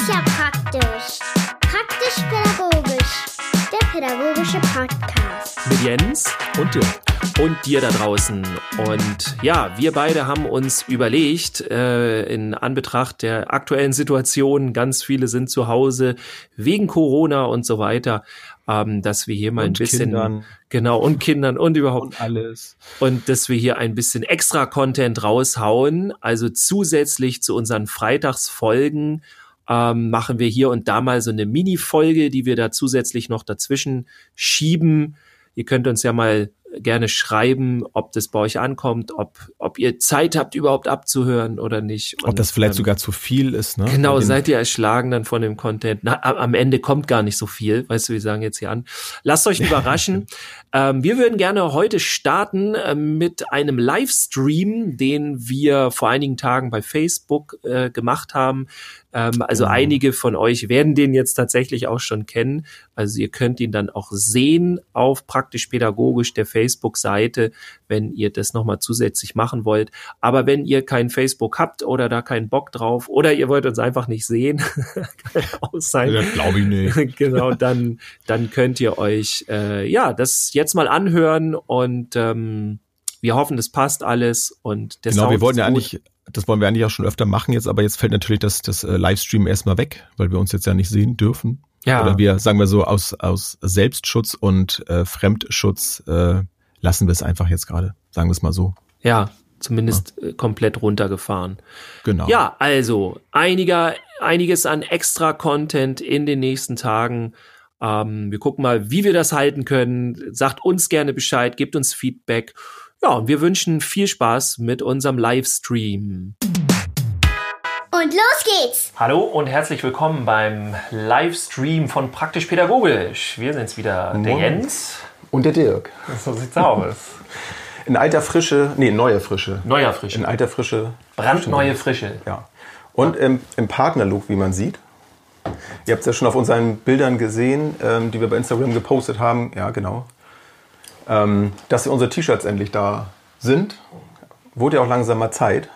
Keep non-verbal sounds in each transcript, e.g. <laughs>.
ist ja praktisch. Praktisch-pädagogisch. Der pädagogische Podcast. Mit Jens und Dirk. Und dir da draußen. Und ja, wir beide haben uns überlegt, äh, in Anbetracht der aktuellen Situation, ganz viele sind zu Hause wegen Corona und so weiter, ähm, dass wir hier mal Und ein bisschen Kindern. genau und Kindern und überhaupt und alles. und dass wir hier ein bisschen extra Content raushauen. Also zusätzlich zu unseren Freitagsfolgen ähm, machen wir hier und da mal so eine Mini-Folge, die wir da zusätzlich noch dazwischen schieben. Ihr könnt uns ja mal gerne schreiben, ob das bei euch ankommt, ob, ob ihr Zeit habt, überhaupt abzuhören oder nicht. Ob Und, das vielleicht ähm, sogar zu viel ist, ne? Genau, seid ihr erschlagen dann von dem Content. Na, am Ende kommt gar nicht so viel, weißt du, wir sagen jetzt hier an. Lasst euch überraschen. <laughs> ähm, wir würden gerne heute starten ähm, mit einem Livestream, den wir vor einigen Tagen bei Facebook äh, gemacht haben. Ähm, also Genau. einige von euch werden den jetzt tatsächlich auch schon kennen. Also ihr könnt ihn dann auch sehen auf praktisch pädagogisch der Facebook-Seite, wenn ihr das nochmal zusätzlich machen wollt. Aber wenn ihr kein Facebook habt oder da keinen Bock drauf oder ihr wollt uns einfach nicht sehen, <laughs> kann auch sein. Ja, glaube ich nicht. <laughs> genau, dann, dann könnt ihr euch äh, ja das jetzt mal anhören und ähm, wir hoffen, das passt alles und der Genau, Sound wir wollten ja eigentlich, das wollen wir eigentlich auch schon öfter machen jetzt, aber jetzt fällt natürlich das, das äh, Livestream erstmal weg, weil wir uns jetzt ja nicht sehen dürfen. ja, Oder wir, sagen wir so, aus, aus Selbstschutz und äh, Fremdschutz äh, lassen wir es einfach jetzt gerade. Sagen wir es mal so. ja, zumindest äh, komplett runtergefahren. Genau. Ja, also einiger, einiges an extra Content in den nächsten Tagen. Ähm, wir gucken mal, wie wir das halten können. Sagt uns gerne Bescheid, gebt uns Feedback. Ja, und wir wünschen viel Spaß mit unserem Livestream. Und los geht's. Hallo und herzlich willkommen beim Livestream von Praktisch Pädagogisch. Wir sind's wieder, der. Jens. Und der Dirk. So sieht's aus. <laughs> In alter Frische, nee, neue Frische. Neuer In Frische. alter Frische. Brandneue Frische. Ja. Und im, im Partnerlook, wie man sieht. Ihr habt es ja schon auf unseren Bildern gesehen, ähm, die wir bei Instagram gepostet haben. Ja, genau. Ähm, dass unsere T-Shirts endlich da sind. Wurde ja auch langsam mal Zeit.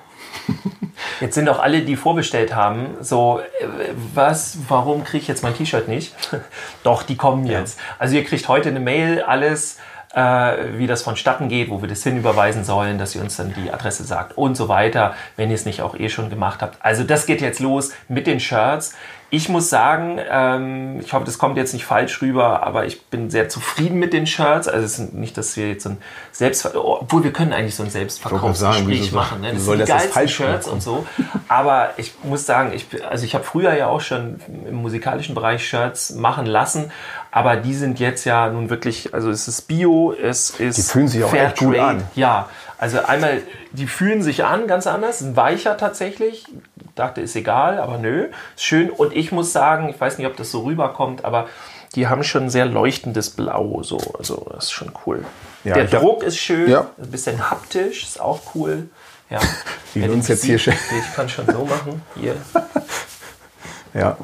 <laughs> Jetzt sind auch alle, die vorbestellt haben, so, äh, was, warum kriege ich jetzt mein T-Shirt nicht? <laughs> Doch, die kommen jetzt. Also ihr kriegt heute eine Mail, alles, äh, wie das vonstatten geht, wo wir das hinüberweisen sollen, dass ihr uns dann die Adresse sagt und so weiter, wenn ihr es nicht auch eh schon gemacht habt. Also das geht jetzt los mit den Shirts. Ich muss sagen, ähm, ich hoffe, das kommt jetzt nicht falsch rüber, aber ich bin sehr zufrieden mit den Shirts. Also es ist nicht, dass wir jetzt so ein Selbstver... Oh, obwohl, wir können eigentlich so ein Selbstverkaufsgespräch machen. Ne? Das soll sind die geilsten Shirts und so. Aber ich muss sagen, ich, also ich habe früher ja auch schon im musikalischen Bereich Shirts machen lassen, aber die sind jetzt ja nun wirklich, also es ist Bio, es ist Die fühlen sich auch echt gut an. Ja, also einmal, die fühlen sich an, ganz anders, sind weicher tatsächlich. Dachte, ist egal, aber nö, ist schön. Und ich muss sagen, ich weiß nicht, ob das so rüberkommt, aber die haben schon ein sehr leuchtendes Blau, so, also das ist schon cool. Ja, Der ich hab- Druck ist schön, Ja. ein bisschen haptisch, ist auch cool. Ja. <laughs> Wir uns jetzt hier sieht, schön- Ich kann schon so machen. Hier <laughs> Ja.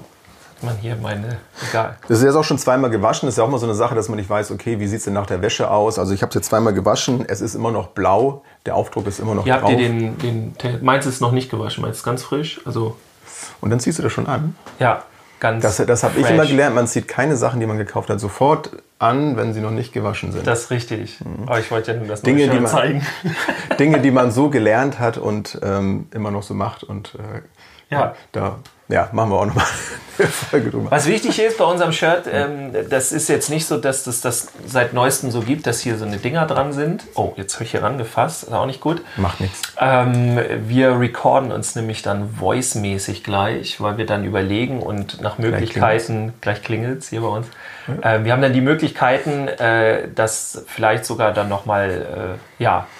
Man hier meine, egal. Das ist jetzt auch schon zweimal gewaschen. Das ist ja auch mal so eine Sache, dass man nicht weiß, okay, wie sieht es denn nach der Wäsche aus? Also ich habe es jetzt zweimal gewaschen. Es ist immer noch blau. Der Aufdruck ist immer noch habt drauf. ihr den, den, meins ist noch nicht gewaschen, meins ist ganz frisch. Also, Und dann ziehst du das schon an. ja, ganz Das, das habe ich immer gelernt. Man zieht keine Sachen, die man gekauft hat, sofort an, wenn sie noch nicht gewaschen sind. Das ist richtig. Aber ich wollte ja nur das Mhm. Dinge, die man- zeigen. Dinge, die man so gelernt hat und ähm, immer noch so macht. Und äh, Ja. da ja, machen wir auch nochmal <laughs> eine Folge drüber. Was wichtig ist bei unserem Shirt, ähm, das ist jetzt nicht so, dass das das seit neuestem so gibt, dass hier so eine Dinger dran sind. Oh, jetzt habe ich hier rangefasst, ist auch nicht gut. Macht nichts. Ähm, wir recorden uns nämlich dann voice-mäßig gleich, weil wir dann überlegen und nach Möglichkeiten, gleich klingelt hier bei uns, ähm, wir haben dann die Möglichkeiten, äh, das vielleicht sogar dann nochmal, äh, ja, äh,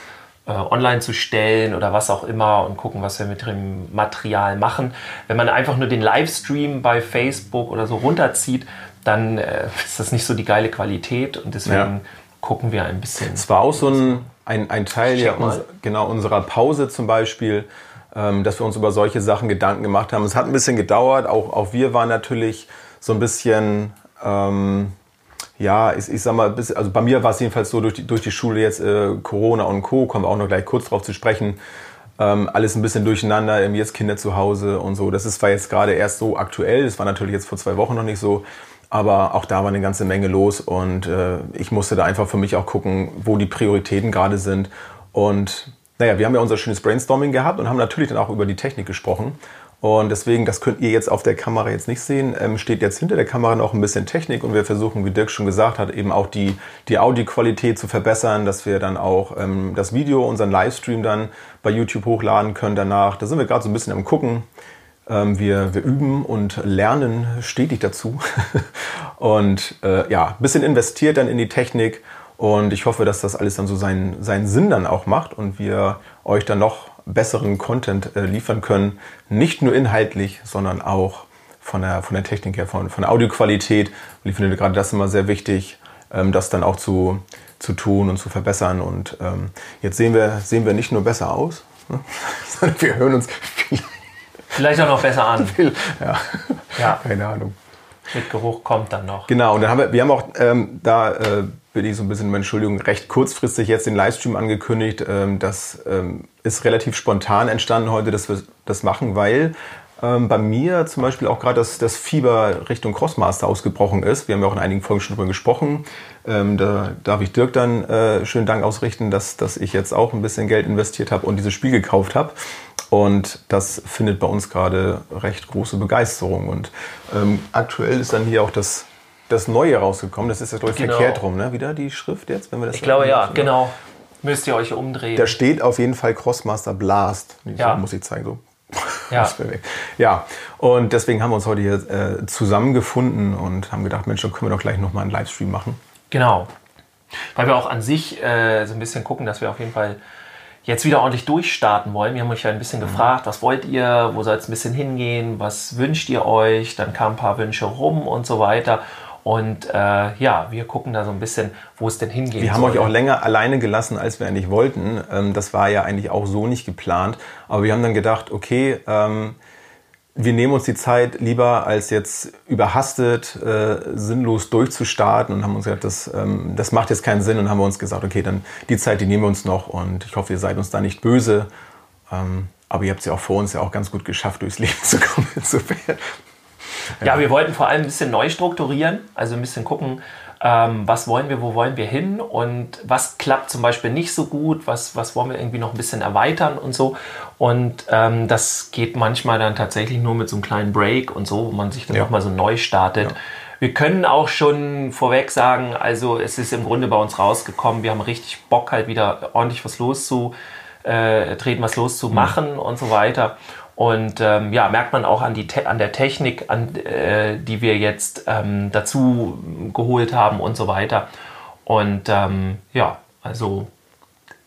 online zu stellen oder was auch immer und gucken, was wir mit dem Material machen. Wenn man einfach nur den Livestream bei Facebook oder so runterzieht, dann äh, <laughs> ist das nicht so die geile Qualität und deswegen Ja. gucken wir ein bisschen. Es war auch so ein, ein, ein Teil ja, uns, genau, unserer Pause zum Beispiel, ähm, dass wir uns über solche Sachen Gedanken gemacht haben. Es hat ein bisschen gedauert. Auch, auch wir waren natürlich so ein bisschen, ähm, ja, ich, ich sag mal, bis, also bei mir war es jedenfalls so durch die, durch die Schule jetzt äh, Corona und Co. kommen wir auch noch gleich kurz drauf zu sprechen. Ähm, alles ein bisschen durcheinander, ähm, jetzt Kinder zu Hause und so. Das ist zwar jetzt gerade erst so aktuell, das war natürlich jetzt vor zwei Wochen noch nicht so, aber auch da war eine ganze Menge los und äh, ich musste da einfach für mich auch gucken, wo die Prioritäten gerade sind. Und naja, wir haben ja unser schönes Brainstorming gehabt und haben natürlich dann auch über die Technik gesprochen. Und deswegen, das könnt ihr jetzt auf der Kamera jetzt nicht sehen, ähm, steht jetzt hinter der Kamera noch ein bisschen Technik und wir versuchen, wie Dirk schon gesagt hat, eben auch die, die Audioqualität zu verbessern, dass wir dann auch ähm, das Video, unseren Livestream dann bei YouTube hochladen können danach. Da sind wir gerade so ein bisschen am gucken. Ähm, wir, wir üben und lernen stetig dazu. <laughs> und äh, ja, ein bisschen investiert dann in die Technik und ich hoffe, dass das alles dann so seinen, seinen Sinn dann auch macht und wir euch dann noch besseren Content äh, liefern können. Nicht nur inhaltlich, sondern auch von der, von der Technik her, von, von der Audioqualität. Und ich finde gerade das immer sehr wichtig, ähm, das dann auch zu, zu tun und zu verbessern. Und ähm, jetzt sehen wir, sehen wir nicht nur besser aus, ne? <laughs> sondern wir hören uns vielleicht auch noch besser an. <laughs> Ja. ja, keine Ahnung. Mit Geruch kommt dann noch. Genau, und dann haben wir, wir haben auch ähm, da äh, bin ich so ein bisschen Entschuldigung, recht kurzfristig jetzt den Livestream angekündigt. Ähm, das ähm, ist relativ spontan entstanden heute, dass wir das machen, weil ähm, bei mir zum Beispiel auch gerade das, das Fieber Richtung Crossmaster ausgebrochen ist. Wir haben ja auch in einigen Folgen schon darüber gesprochen. da darf ich Dirk dann äh, schönen Dank ausrichten, dass, dass ich jetzt auch ein bisschen Geld investiert habe und dieses Spiel gekauft habe. Und das findet bei uns gerade recht große Begeisterung. Und ähm, aktuell ist dann hier auch das das Neue rausgekommen. Das ist jetzt, glaube ich, genau. verkehrt rum, ne? Wieder die Schrift jetzt, wenn wir das Ich glaube, ja, genau. Müsst ihr euch umdrehen. Da steht auf jeden Fall Crossmaster Blast. Ja. So muss ich zeigen, so. Ja. <laughs> ja, und deswegen haben wir uns heute hier äh, zusammengefunden und haben gedacht, Mensch, dann können wir doch gleich nochmal einen Livestream machen. Genau. Weil wir auch an sich äh, so ein bisschen gucken, dass wir auf jeden Fall jetzt wieder ordentlich durchstarten wollen. Wir haben euch ja ein bisschen mhm. gefragt, was wollt ihr, wo soll es ein bisschen hingehen, was wünscht ihr euch? Dann kamen ein paar Wünsche rum und so weiter. Und äh, ja, wir gucken da so ein bisschen, wo es denn hingeht. Wir haben euch auch länger alleine gelassen, als wir eigentlich wollten. Ähm, das war ja eigentlich auch so nicht geplant. Aber wir haben dann gedacht, okay, ähm, wir nehmen uns die Zeit lieber, als jetzt überhastet, äh, sinnlos durchzustarten und haben uns gesagt, das, ähm, das macht jetzt keinen Sinn und haben wir uns gesagt, okay, dann die Zeit, die nehmen wir uns noch und ich hoffe, ihr seid uns da nicht böse. Ähm, aber ihr habt es ja auch vor uns ja auch ganz gut geschafft, durchs Leben <laughs> zu kommen. Insofern ja. wir wollten vor allem ein bisschen neu strukturieren, also ein bisschen gucken, ähm, was wollen wir, wo wollen wir hin und was klappt zum Beispiel nicht so gut, was, was wollen wir irgendwie noch ein bisschen erweitern und so. Und ähm, das geht manchmal dann tatsächlich nur mit so einem kleinen Break und so, wo man sich dann ja. nochmal so neu startet. Ja. Wir können auch schon vorweg sagen, also es ist im Grunde bei uns rausgekommen, wir haben richtig Bock halt wieder ordentlich was loszutreten, äh, was loszumachen mhm. und so weiter. Und ähm, ja, merkt man auch an, die an der Technik, an, äh, die wir jetzt ähm, dazu geholt haben und so weiter. Und ähm, ja, also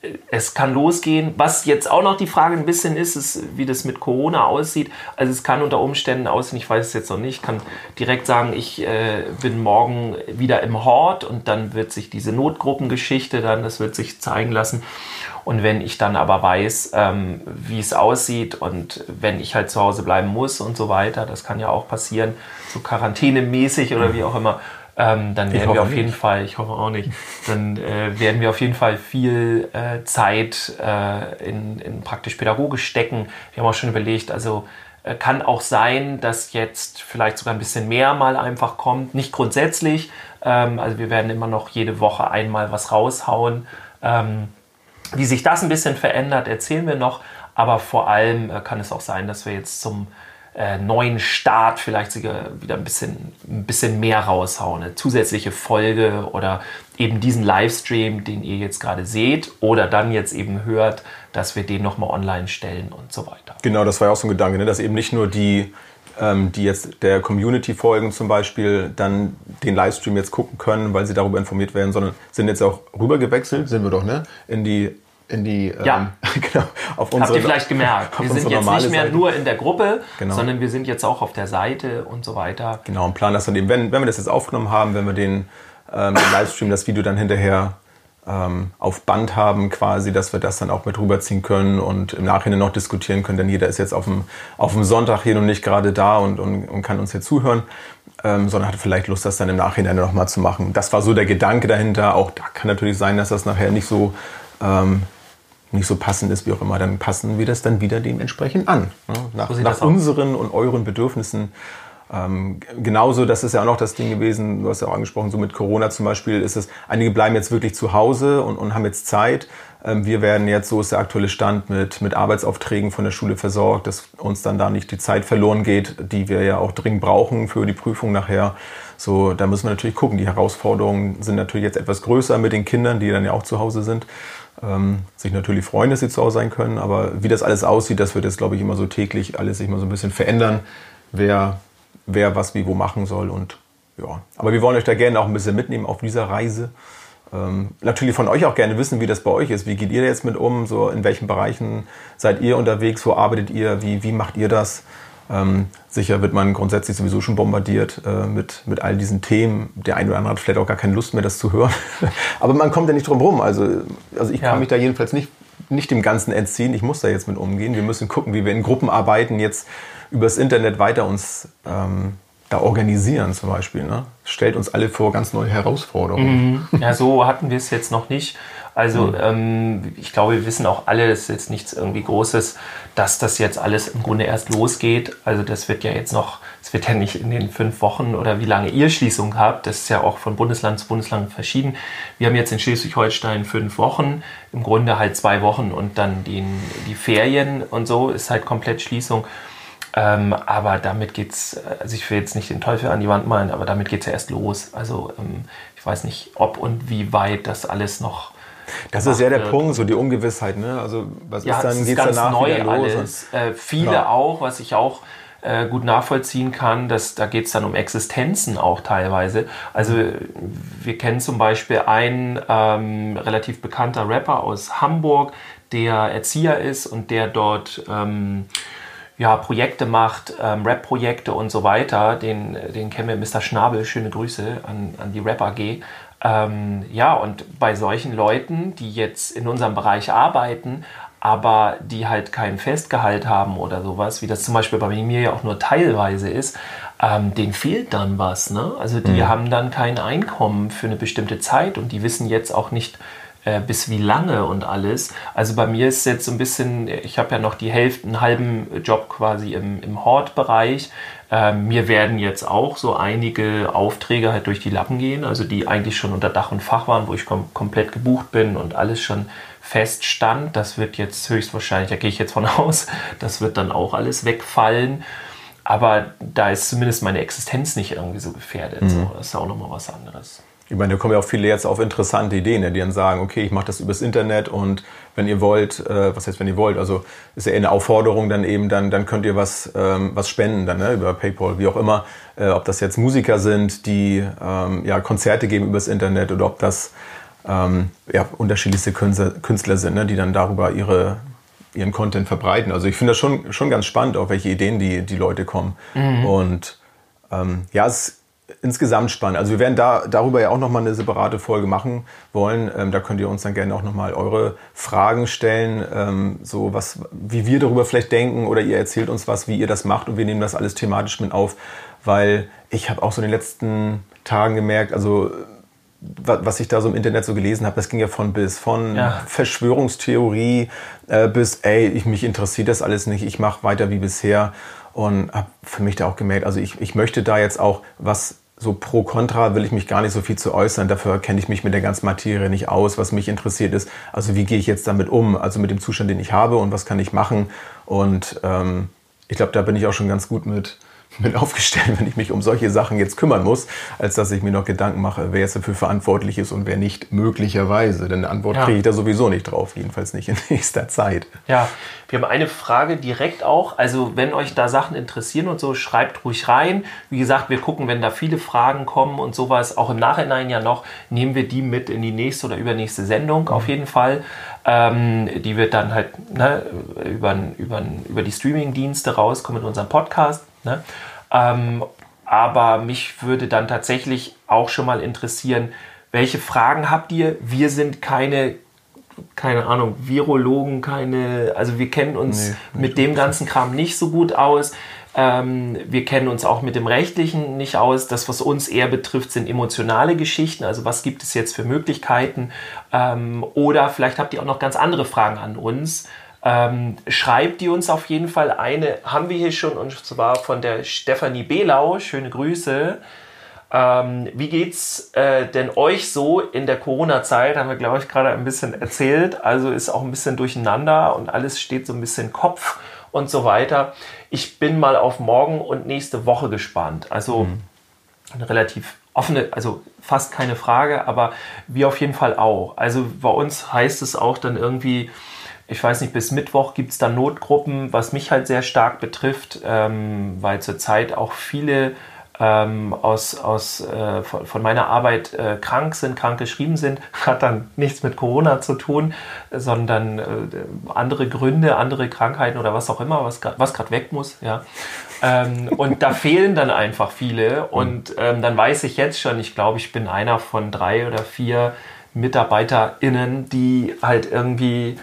äh, es kann losgehen. Was jetzt auch noch die Frage ein bisschen ist, ist, wie das mit Corona aussieht. Also es kann unter Umständen aussehen, ich weiß es jetzt noch nicht, ich kann direkt sagen, ich äh, bin morgen wieder im Hort und dann wird sich diese Notgruppengeschichte dann, das wird sich zeigen lassen. Und wenn ich dann aber weiß, ähm, wie es aussieht und wenn ich halt zu Hause bleiben muss und so weiter, das kann ja auch passieren, so quarantänemäßig oder wie auch immer, ähm, dann werden wir auf nicht. jeden Fall, ich hoffe auch nicht, dann äh, werden wir auf jeden Fall viel äh, Zeit äh, in, in praktisch pädagogisch stecken. Wir haben auch schon überlegt, also äh, kann auch sein, dass jetzt vielleicht sogar ein bisschen mehr mal einfach kommt. Nicht grundsätzlich, ähm, also wir werden immer noch jede Woche einmal was raushauen. Ähm, wie sich das ein bisschen verändert, erzählen wir noch. Aber vor allem äh, kann es auch sein, dass wir jetzt zum äh, neuen Start vielleicht wieder ein bisschen, ein bisschen mehr raushauen. Eine zusätzliche Folge oder eben diesen Livestream, den ihr jetzt gerade seht oder dann jetzt eben hört, dass wir den nochmal online stellen und so weiter. Genau, das war ja auch so ein Gedanke, ne? dass eben nicht nur die ähm, die jetzt der Community folgen zum Beispiel, dann den Livestream jetzt gucken können, weil sie darüber informiert werden, sondern sind jetzt auch rübergewechselt, sind wir doch, ne? In die in die ja. ähm, <laughs> genau, auf unsere, Habt ihr vielleicht gemerkt. Wir sind jetzt nicht mehr Seite. nur in der Gruppe, genau. sondern wir sind jetzt auch auf der Seite und so weiter. Genau, und planen das dann eben, wenn, wenn wir das jetzt aufgenommen haben, wenn wir den, ähm, den Livestream, das Video dann hinterher ähm, auf Band haben quasi, dass wir das dann auch mit rüberziehen können und im Nachhinein noch diskutieren können, denn jeder ist jetzt auf dem, auf dem Sonntag hier und nicht gerade da und, und, und kann uns hier zuhören, ähm, sondern hat vielleicht Lust, das dann im Nachhinein nochmal zu machen. Das war so der Gedanke dahinter. Auch da kann natürlich sein, dass das nachher nicht so ähm, nicht so passend ist, wie auch immer, dann passen wir das dann wieder dementsprechend an. Ne? Nach, So nach unseren und euren Bedürfnissen. Ähm, genauso, das ist ja auch noch das Ding gewesen, du hast ja auch angesprochen, so mit Corona zum Beispiel ist es, einige bleiben jetzt wirklich zu Hause und, und haben jetzt Zeit. Ähm, wir werden jetzt, so ist der aktuelle Stand, mit, mit Arbeitsaufträgen von der Schule versorgt, dass uns dann da nicht die Zeit verloren geht, die wir ja auch dringend brauchen für die Prüfung nachher. So, da müssen wir natürlich gucken. Die Herausforderungen sind natürlich jetzt etwas größer mit den Kindern, die dann ja auch zu Hause sind. Ähm, sich natürlich freuen, dass sie zu Hause sein können, aber wie das alles aussieht, das wird jetzt, glaube ich, immer so täglich alles sich mal so ein bisschen verändern, wer, wer was wie wo machen soll und ja. Aber wir wollen euch da gerne auch ein bisschen mitnehmen auf dieser Reise. Ähm, natürlich von euch auch gerne wissen, wie das bei euch ist. Wie geht ihr jetzt mit um? So in welchen Bereichen seid ihr unterwegs? Wo arbeitet ihr? Wie, wie macht ihr das? Ähm, sicher wird man grundsätzlich sowieso schon bombardiert äh, mit, mit all diesen Themen. Der eine oder andere hat vielleicht auch gar keine Lust mehr, das zu hören. <laughs> Aber man kommt ja nicht drum rum. Also, also ich Ja. kann mich da jedenfalls nicht, nicht dem Ganzen entziehen. Ich muss da jetzt mit umgehen. Wir müssen gucken, wie wir in Gruppen arbeiten, jetzt übers Internet weiter uns ähm, da organisieren zum Beispiel. Ne? Stellt uns alle vor ganz neue Herausforderungen. <laughs> Ja, so hatten wir es jetzt noch nicht. Also Mhm. ähm, ich glaube, wir wissen auch alle, das ist jetzt nichts irgendwie Großes, dass das jetzt alles im Grunde erst losgeht. Also das wird ja jetzt noch, es wird ja nicht in den fünf Wochen oder wie lange ihr Schließung habt. Das ist ja auch von Bundesland zu Bundesland verschieden. Wir haben jetzt in Schleswig-Holstein fünf Wochen, im Grunde halt zwei Wochen und dann den, die Ferien und so ist halt komplett Schließung. Ähm, aber damit geht's, also ich will jetzt nicht den Teufel an die Wand malen, aber damit geht's ja erst los. Also ähm, ich weiß nicht, ob und wie weit das alles noch. Das ist ja der wird. Punkt, so die Ungewissheit. Ne? Also was Ja, ist es dann, ganz danach neu wieder los? alles. Äh, viele Klar. auch, was ich auch äh, gut nachvollziehen kann, dass da geht's dann um Existenzen auch teilweise. Also wir kennen zum Beispiel einen ähm, relativ bekannter Rapper aus Hamburg, der Erzieher ist und der dort ähm, ja, Projekte macht, ähm, Rap-Projekte und so weiter. Den, den kennen wir, Mr. Schnabel. Schöne Grüße an, an die Rap AG. Ähm, ja, und bei solchen Leuten, die jetzt in unserem Bereich arbeiten, aber die halt kein Festgehalt haben oder sowas, wie das zum Beispiel bei mir ja auch nur teilweise ist, ähm, denen fehlt dann was. Ne? Also die haben dann kein Einkommen für eine bestimmte Zeit und die wissen jetzt auch nicht, äh, bis wie lange und alles. Also bei mir ist jetzt so ein bisschen, ich habe ja noch die Hälfte, einen halben Job quasi im, im Hort-Bereich. Ähm, mir werden jetzt auch so einige Aufträge halt durch die Lappen gehen, also die eigentlich schon unter Dach und Fach waren, wo ich kom komplett gebucht bin und alles schon feststand. Das wird jetzt höchstwahrscheinlich, da gehe ich jetzt von <laughs> aus, das wird dann auch alles wegfallen. Aber da ist zumindest meine Existenz nicht irgendwie so gefährdet. So, das ist ja auch nochmal was anderes. Ich meine, da kommen ja auch viele jetzt auf interessante Ideen, ne, die dann sagen, okay, ich mache das übers Internet und wenn ihr wollt, äh, was heißt, wenn ihr wollt, also ist ja eher eine Aufforderung dann eben, dann, dann könnt ihr was, ähm, was spenden dann, ne, über PayPal, wie auch immer, äh, ob das jetzt Musiker sind, die ähm, ja, Konzerte geben übers Internet oder ob das ähm, ja, unterschiedlichste Künstler, Künstler sind, ne, die dann darüber ihre, ihren Content verbreiten. Also ich finde das schon, schon ganz spannend, auf welche Ideen die, die Leute kommen. Und ähm, ja, es ist insgesamt spannend. Also wir werden da darüber ja auch nochmal eine separate Folge machen wollen. Ähm, da könnt ihr uns dann gerne auch nochmal eure Fragen stellen, ähm, so was, wie wir darüber vielleicht denken oder ihr erzählt uns was, wie ihr das macht und wir nehmen das alles thematisch mit auf, weil ich habe auch so in den letzten Tagen gemerkt, also wa- was ich da so im Internet so gelesen habe, das ging ja von bis, von Ja. Verschwörungstheorie äh, bis, ey, ich, mich interessiert das alles nicht, ich mache weiter wie bisher und habe für mich da auch gemerkt, also ich, ich möchte da jetzt auch was so pro kontra will ich mich gar nicht so viel zu äußern. Dafür kenne ich mich mit der ganzen Materie nicht aus. Was mich interessiert ist, also wie gehe ich jetzt damit um, also mit dem Zustand, den ich habe und was kann ich machen. Und ähm, ich glaube, da bin ich auch schon ganz gut mit, mit aufgestellt, wenn ich mich um solche Sachen jetzt kümmern muss, als dass ich mir noch Gedanken mache, wer jetzt dafür verantwortlich ist und wer nicht möglicherweise. Denn eine Antwort Ja. kriege ich da sowieso nicht drauf, jedenfalls nicht in <laughs> nächster Zeit. Ja, wir haben eine Frage direkt auch. Also, wenn euch da Sachen interessieren und so, schreibt ruhig rein. Wie gesagt, wir gucken, wenn da viele Fragen kommen und sowas, auch im Nachhinein ja noch, nehmen wir die mit in die nächste oder übernächste Sendung auf jeden Fall. Ähm, die wird dann halt ne, über, über, über die Streaming-Dienste rauskommen mit unserem Podcast. Ne? Ähm, aber mich würde dann tatsächlich auch schon mal interessieren, welche Fragen habt ihr? Wir sind keine keine Ahnung, Virologen, keine, also wir kennen uns Nee, mit dem ganzen Kram nicht so gut aus. Ähm, wir kennen uns auch mit dem Rechtlichen nicht aus. Das, was uns eher betrifft, sind emotionale Geschichten. Also was gibt es jetzt für Möglichkeiten? Ähm, oder vielleicht habt ihr auch noch ganz andere Fragen an uns. Ähm, schreibt die uns auf jeden Fall. Eine haben wir hier schon und zwar von der Stefanie Belau. Schöne Grüße. Ähm, wie geht's äh, denn euch so in der Corona-Zeit? Haben wir, glaube ich, gerade ein bisschen erzählt. Also ist auch ein bisschen durcheinander und alles steht so ein bisschen Kopf und so weiter. Ich bin mal auf morgen und nächste Woche gespannt. Also mhm. eine relativ offene, also fast keine Frage, aber wir auf jeden Fall auch. Also bei uns heißt es auch dann irgendwie, ich weiß nicht, bis Mittwoch gibt es dann Notgruppen, was mich halt sehr stark betrifft, ähm, weil zurzeit auch viele ähm, aus, aus, äh, von, von, meiner Arbeit äh, krank sind, krank geschrieben sind, <laughs> hat dann nichts mit Corona zu tun, sondern äh, andere Gründe, andere Krankheiten oder was auch immer, was gerade weg muss. Ja. Ähm, und da <laughs> fehlen dann einfach viele. Und ähm, dann weiß ich jetzt schon, ich glaube, ich bin einer von drei oder vier MitarbeiterInnen, die halt irgendwie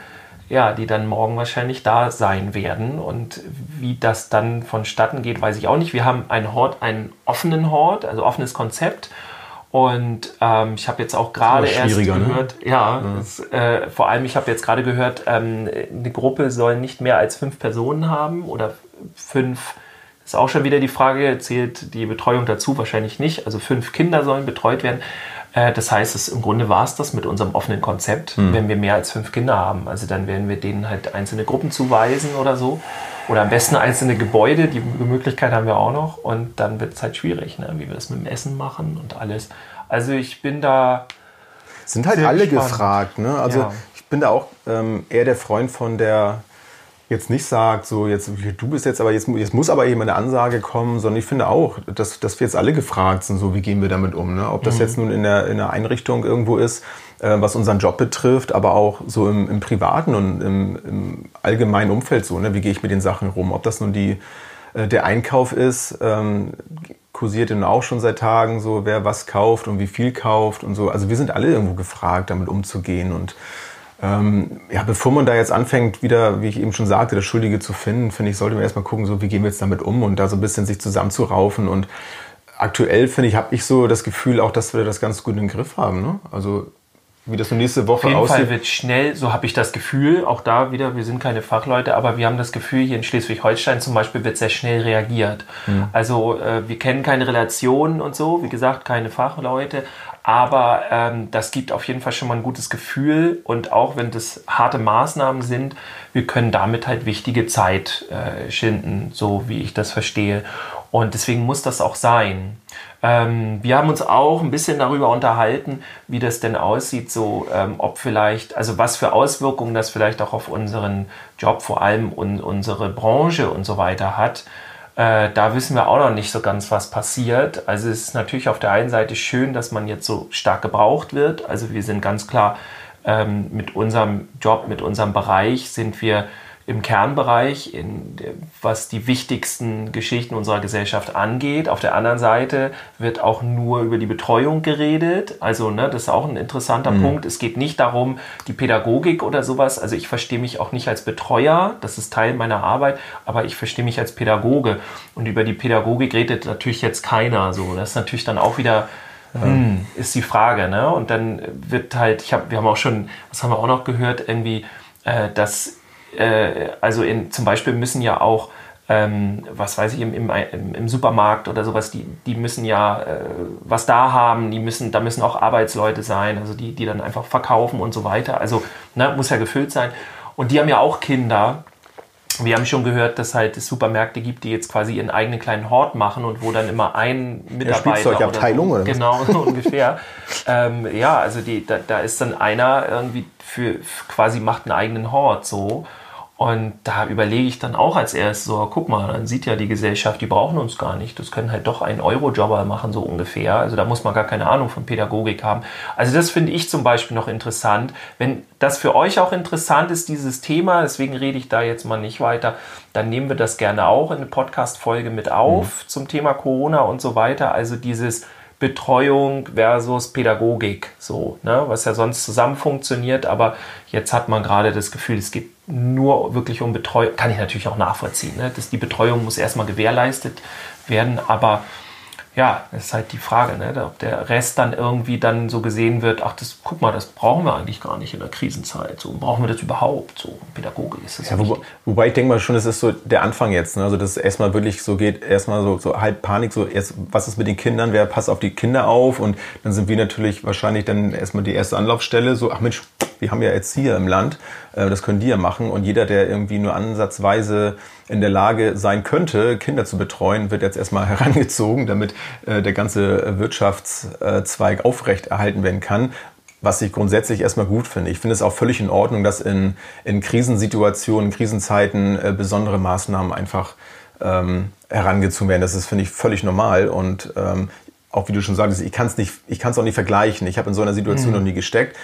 ja, die dann morgen wahrscheinlich da sein werden. Und wie das dann vonstatten geht, weiß ich auch nicht. Wir haben einen Hort, einen offenen Hort, also offenes Konzept. Und ähm, ich habe jetzt auch gerade erst ne? gehört, ne? ja, ja. Es, äh, vor allem ich habe jetzt gerade gehört, ähm, eine Gruppe soll nicht mehr als fünf Personen haben oder fünf. Ist auch schon wieder die Frage, zählt die Betreuung dazu? Wahrscheinlich nicht. Also fünf Kinder sollen betreut werden. Äh, das heißt, es, im Grunde war es das mit unserem offenen Konzept, hm. wenn wir mehr als fünf Kinder haben. Also dann werden wir denen halt einzelne Gruppen zuweisen oder so. Oder am besten einzelne Gebäude, die Möglichkeit haben wir auch noch. Und dann wird es halt schwierig, ne? wie wir das mit dem Essen machen und alles. Also ich bin da. Sind halt alle gespannt. gefragt. Ne? Also ja. ich bin da auch ähm, eher der Freund von der jetzt nicht sagt, so jetzt du bist jetzt, aber jetzt, jetzt muss aber eben eine Ansage kommen, sondern ich finde auch, dass, dass wir jetzt alle gefragt sind, so wie gehen wir damit um. Ne? Ob das mhm. jetzt nun in der, in der Einrichtung irgendwo ist, äh, was unseren Job betrifft, aber auch so im, im privaten und im, im, allgemeinen Umfeld so, ne? wie gehe ich mit den Sachen rum. Ob das nun die, äh, der Einkauf ist, ähm, kursiert nun auch schon seit Tagen so, wer was kauft und wie viel kauft und so. Also wir sind alle irgendwo gefragt, damit umzugehen und ähm, ja, bevor man da jetzt anfängt, wieder, wie ich eben schon sagte, das Schuldige zu finden, finde ich, sollte man erstmal gucken, so wie gehen wir jetzt damit um und da so ein bisschen sich zusammenzuraufen. Und aktuell, finde ich, habe ich so das Gefühl auch, dass wir das ganz gut in den Griff haben. Ne? Also wie das so nächste Woche aussieht. Auf jeden aussieht. Fall wird schnell, so habe ich das Gefühl, auch da wieder, wir sind keine Fachleute, aber wir haben das Gefühl, hier in Schleswig-Holstein zum Beispiel wird sehr schnell reagiert. Mhm. Also äh, wir kennen keine Relationen und so, wie gesagt, keine Fachleute, aber ähm, das gibt auf jeden Fall schon mal ein gutes Gefühl. Und auch wenn das harte Maßnahmen sind, wir können damit halt wichtige Zeit äh, schinden, so wie ich das verstehe. Und deswegen muss das auch sein. Ähm, wir haben uns auch ein bisschen darüber unterhalten, wie das denn aussieht, so ähm, ob vielleicht, also was für Auswirkungen das vielleicht auch auf unseren Job, vor allem un unsere Branche und so weiter hat. Äh, da wissen wir auch noch nicht so ganz, was passiert. Also es ist natürlich auf der einen Seite schön, dass man jetzt so stark gebraucht wird. Also wir sind ganz klar ähm, mit unserem Job, mit unserem Bereich sind wir im Kernbereich, in, was die wichtigsten Geschichten unserer Gesellschaft angeht. Auf der anderen Seite wird auch nur über die Betreuung geredet. Also, ne, das ist auch ein interessanter mhm. Punkt. Es geht nicht darum, die Pädagogik oder sowas. Also, ich verstehe mich auch nicht als Betreuer. Das ist Teil meiner Arbeit. Aber ich verstehe mich als Pädagoge. Und über die Pädagogik redet natürlich jetzt keiner. So, das ist natürlich dann auch wieder ja. Hm, ist die Frage, ne? Und dann wird halt, ich habe, wir haben auch schon, was haben wir auch noch gehört, irgendwie, äh, dass äh, also in, zum Beispiel müssen ja auch, ähm, was weiß ich, im, im, im, Supermarkt oder sowas, die, die müssen ja äh, was da haben, die müssen, da müssen auch Arbeitsleute sein, also die, die dann einfach verkaufen und so weiter. Also ne, muss ja gefüllt sein. Und die haben ja auch Kinder. Wir haben schon gehört, dass halt es Supermärkte gibt, die jetzt quasi ihren eigenen kleinen Hort machen und wo dann immer ein Mitarbeiter ja, Abteilung oder, so, oder genau so ungefähr. <laughs> ähm, ja, also die, da, da ist dann einer irgendwie für quasi macht einen eigenen Hort so und da überlege ich dann auch als erstes so, guck mal, dann sieht ja die Gesellschaft, die brauchen uns gar nicht. Das können halt doch ein Euro-Jobber machen, so ungefähr. Also da muss man gar keine Ahnung von Pädagogik haben. Also das finde ich zum Beispiel noch interessant. Wenn das für euch auch interessant ist, dieses Thema, deswegen rede ich da jetzt mal nicht weiter, dann nehmen wir das gerne auch in eine Podcast-Folge mit auf mhm. zum Thema Corona und so weiter. Also dieses Betreuung versus Pädagogik, so, ne? was ja sonst zusammen funktioniert, aber jetzt hat man gerade das Gefühl, es geht nur wirklich um Betreuung, kann ich natürlich auch nachvollziehen, ne? dass die Betreuung muss erstmal gewährleistet werden, aber ja, das ist halt die Frage, ne? ob der Rest dann irgendwie dann so gesehen wird, ach, das, guck mal, das brauchen wir eigentlich gar nicht in der Krisenzeit. So, brauchen wir das überhaupt? So, Pädagoge ist das. Ja, wo, wobei ich denke mal schon, es ist so der Anfang jetzt. Ne? Also, dass es erstmal wirklich so geht, erstmal so, so halb Panik, so erst, was ist mit den Kindern, wer passt auf die Kinder auf? Und dann sind wir natürlich wahrscheinlich dann erstmal die erste Anlaufstelle, so, ach Mensch, wir haben ja Erzieher im Land, äh, das können die ja machen. Und jeder, der irgendwie nur ansatzweise in der Lage sein könnte, Kinder zu betreuen, wird jetzt erstmal <laughs> herangezogen, damit äh, der ganze Wirtschaftszweig aufrechterhalten werden kann was ich grundsätzlich erstmal gut finde. Ich finde es auch völlig in Ordnung, dass in, in Krisensituationen, Krisenzeiten äh, besondere Maßnahmen einfach ähm, herangezogen werden. Das ist, finde ich, völlig normal. Und ähm, auch wie du schon sagtest, ich kann es nicht, ich kann es auch nicht vergleichen. Ich habe in so einer Situation mhm. noch nie gesteckt.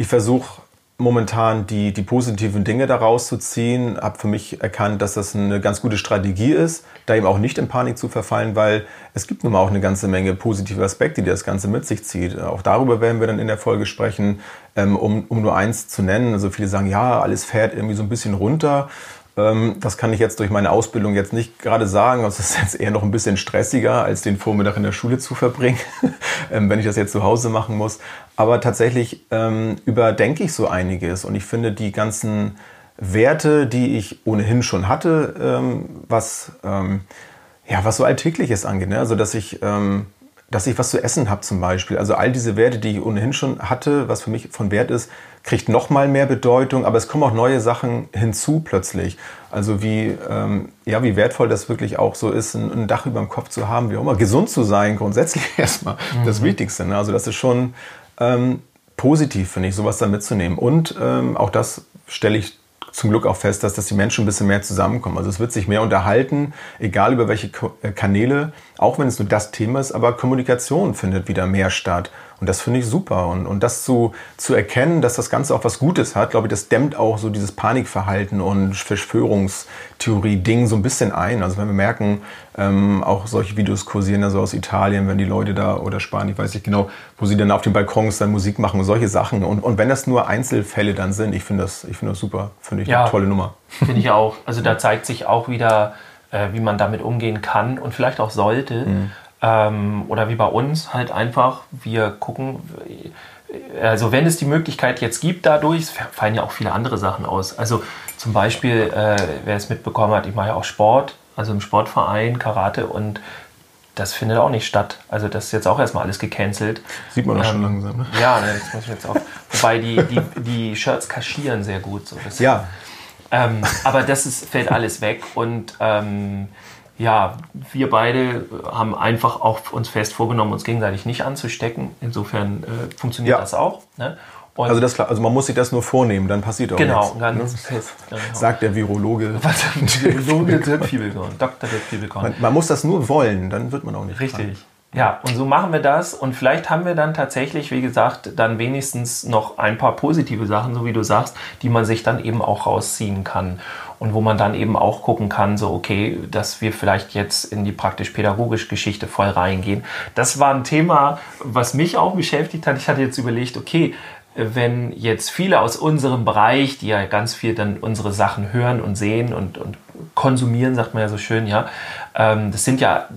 Ich versuche momentan die, die positiven Dinge daraus zu ziehen, habe für mich erkannt, dass das eine ganz gute Strategie ist, da eben auch nicht in Panik zu verfallen, weil es gibt nun mal auch eine ganze Menge positive Aspekte, die das Ganze mit sich zieht. Auch darüber werden wir dann in der Folge sprechen, ähm, um, um nur eins zu nennen. Also viele sagen, ja, alles fährt irgendwie so ein bisschen runter. Ähm, das kann ich jetzt durch meine Ausbildung jetzt nicht gerade sagen. Das ist jetzt eher noch ein bisschen stressiger, als den Vormittag in der Schule zu verbringen, <laughs> ähm, wenn ich das jetzt zu Hause machen muss. Aber tatsächlich ähm, überdenke ich so einiges und ich finde die ganzen Werte, die ich ohnehin schon hatte, was, ja, was so Alltägliches angeht. Ne? Also, dass ich dass ich was zu essen habe zum Beispiel. Also all diese Werte, die ich ohnehin schon hatte, was für mich von Wert ist, kriegt noch mal mehr Bedeutung. Aber es kommen auch neue Sachen hinzu plötzlich. Also wie, ähm, ja, wie wertvoll das wirklich auch so ist, ein, ein, Dach über dem Kopf zu haben, wie auch immer, gesund zu sein, grundsätzlich <laughs> erstmal mhm. das Wichtigste. Ne? Also das ist schon ähm, positiv, finde ich, sowas dann mitzunehmen. Und ähm, auch das stelle ich zum Glück auch fest, dass, dass die Menschen ein bisschen mehr zusammenkommen. Also es wird sich mehr unterhalten, egal über welche äh, Kanäle, auch wenn es nur das Thema ist, aber Kommunikation findet wieder mehr statt. Und das finde ich super. Und, und das zu, zu erkennen, dass das Ganze auch was Gutes hat, glaube ich, das dämmt auch so dieses Panikverhalten und Verschwörungstheorie-Ding so ein bisschen ein. Also wenn wir merken, ähm, auch solche Videos kursieren also aus Italien, wenn die Leute da oder Spanien, ich weiß nicht genau, wo sie dann auf den Balkons dann Musik machen, solche Sachen. Und, und wenn das nur Einzelfälle dann sind, ich finde das, ich finde das super, finde ich ja, eine tolle Nummer. Finde ich <laughs> auch. Also da zeigt sich auch wieder, äh, wie man damit umgehen kann und vielleicht auch sollte. Mhm. Ähm, oder wie bei uns halt einfach, wir gucken, also wenn es die Möglichkeit jetzt gibt dadurch, fallen ja auch viele andere Sachen aus. Also zum Beispiel, äh, wer es mitbekommen hat, ich mache ja auch Sport, also im Sportverein, Karate und das findet auch nicht statt. Also das ist jetzt auch erstmal alles gecancelt. Sieht man doch ähm, schon langsam. Ne? Ja, ne, das muss ich jetzt auch. Wobei die, die, die Shirts kaschieren sehr gut. So ja. Ähm, aber das ist, fällt alles weg und ähm, ja, wir beide haben einfach auch uns fest vorgenommen, uns gegenseitig nicht anzustecken. Insofern äh, funktioniert ja. das auch. Ne? also das klar, also man muss sich das nur vornehmen, dann passiert auch genau, nichts. Ganz ne? fest, genau. Sagt der Virologe. <laughs> Was, Virologe Dirk Fiebelkorn, Dr. Dirk Fiebelkorn. Man, man, muss das nur wollen, dann wird man auch nicht Richtig. Krank. Ja, und so machen wir das. Und vielleicht haben wir dann tatsächlich, wie gesagt, dann wenigstens noch ein paar positive Sachen, so wie du sagst, die man sich dann eben auch rausziehen kann und wo man dann eben auch gucken kann, so okay, dass wir vielleicht jetzt in die praktisch-pädagogische Geschichte voll reingehen. Das war ein Thema, was mich auch beschäftigt hat. Ich hatte jetzt überlegt, okay, wenn jetzt viele aus unserem Bereich, die ja ganz viel dann unsere Sachen hören und sehen und, und konsumieren, sagt man ja so schön, ja, ähm, das sind ja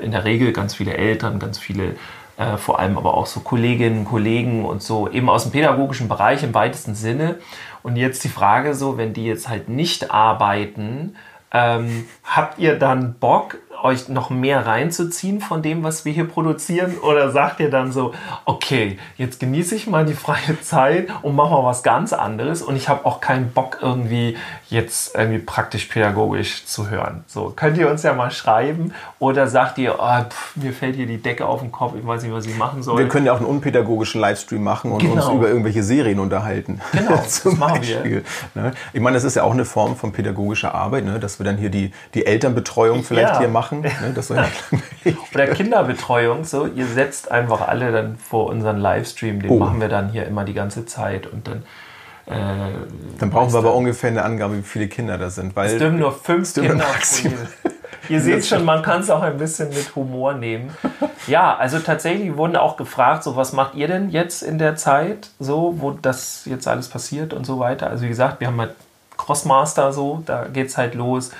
in der Regel ganz viele Eltern, ganz viele äh, vor allem aber auch so Kolleginnen, Kollegen und so eben aus dem pädagogischen Bereich im weitesten Sinne. Und jetzt die Frage so, wenn die jetzt halt nicht arbeiten, ähm, habt ihr dann Bock, euch noch mehr reinzuziehen von dem, was wir hier produzieren? Oder sagt ihr dann so, okay, jetzt genieße ich mal die freie Zeit und mache mal was ganz anderes und ich habe auch keinen Bock irgendwie jetzt irgendwie praktisch pädagogisch zu hören. So, könnt ihr uns ja mal schreiben oder sagt ihr, oh, pff, mir fällt hier die Decke auf den Kopf, ich weiß nicht, was ich machen soll. Wir können ja auch einen unpädagogischen Livestream machen und genau. uns über irgendwelche Serien unterhalten. Genau, <laughs> das machen wir. Ne? Ich meine, das ist ja auch eine Form von pädagogischer Arbeit, ne? dass wir dann hier die, die Elternbetreuung vielleicht ja. hier machen. Ne? <laughs> Das Oder Kinderbetreuung, so, ihr setzt einfach alle dann vor unseren Livestream, den oh. machen wir dann hier immer die ganze Zeit und dann Äh, Dann brauchen wir aber ungefähr eine Angabe, wie viele Kinder das sind. Weil es dürfen nur fünf Kinder maximal-. Ihr <laughs> seht schon, man kann es auch ein bisschen mit Humor nehmen. Ja, also tatsächlich wurden auch gefragt, so was macht ihr denn jetzt in der Zeit, so wo das jetzt alles passiert und so weiter. Also wie gesagt, wir haben halt Crossmaster so, da geht's halt los.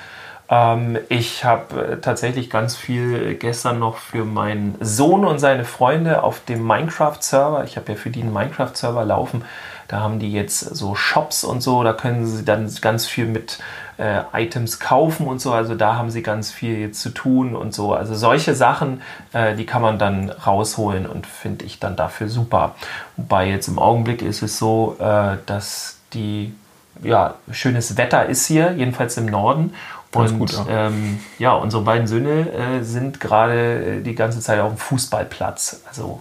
Ähm, ich habe äh, tatsächlich ganz viel gestern noch für meinen Sohn und seine Freunde auf dem Minecraft-Server. Ich habe ja für die einen Minecraft-Server laufen. Da haben die jetzt so Shops und so. Da können sie dann ganz viel mit äh, Items kaufen und so. Also da haben sie ganz viel jetzt zu tun und so. Also solche Sachen, äh, die kann man dann rausholen und finde ich dann dafür super. Wobei jetzt im Augenblick ist es so, äh, dass die ja, schönes Wetter ist hier, jedenfalls im Norden. Und gut, ja. ähm, ja, unsere beiden Söhne äh, sind gerade äh, die ganze Zeit auf dem Fußballplatz. Also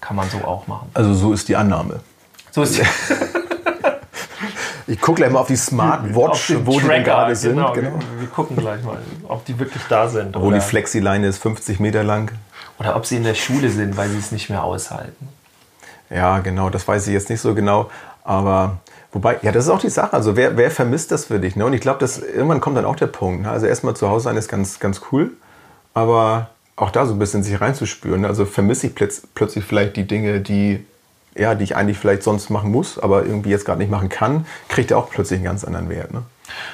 kann man so auch machen. Also so ist die Annahme. So ist <laughs> <laughs> Ich gucke gleich mal auf die Smartwatch, den wo die Tracker, gerade sind. Genau, Genau. Wir, wir gucken gleich mal, ob die wirklich da sind. Obwohl oder, die Flexileine ist 50 Meter lang. oder ob sie in der Schule sind, weil sie es nicht mehr aushalten. Ja, genau, das weiß ich jetzt nicht so genau. Aber wobei, ja, das ist auch die Sache. Also wer, wer vermisst das für dich? Ne? Und ich glaube, dass irgendwann kommt dann auch der Punkt. Ne? Also erstmal zu Hause sein ist ganz, ganz cool. Aber auch da so ein bisschen sich reinzuspüren. Ne? Also vermisse ich plötz, plötzlich vielleicht die Dinge, die, ja, die ich eigentlich vielleicht sonst machen muss, aber irgendwie jetzt gerade nicht machen kann, kriegt er auch plötzlich einen ganz anderen Wert. Ne?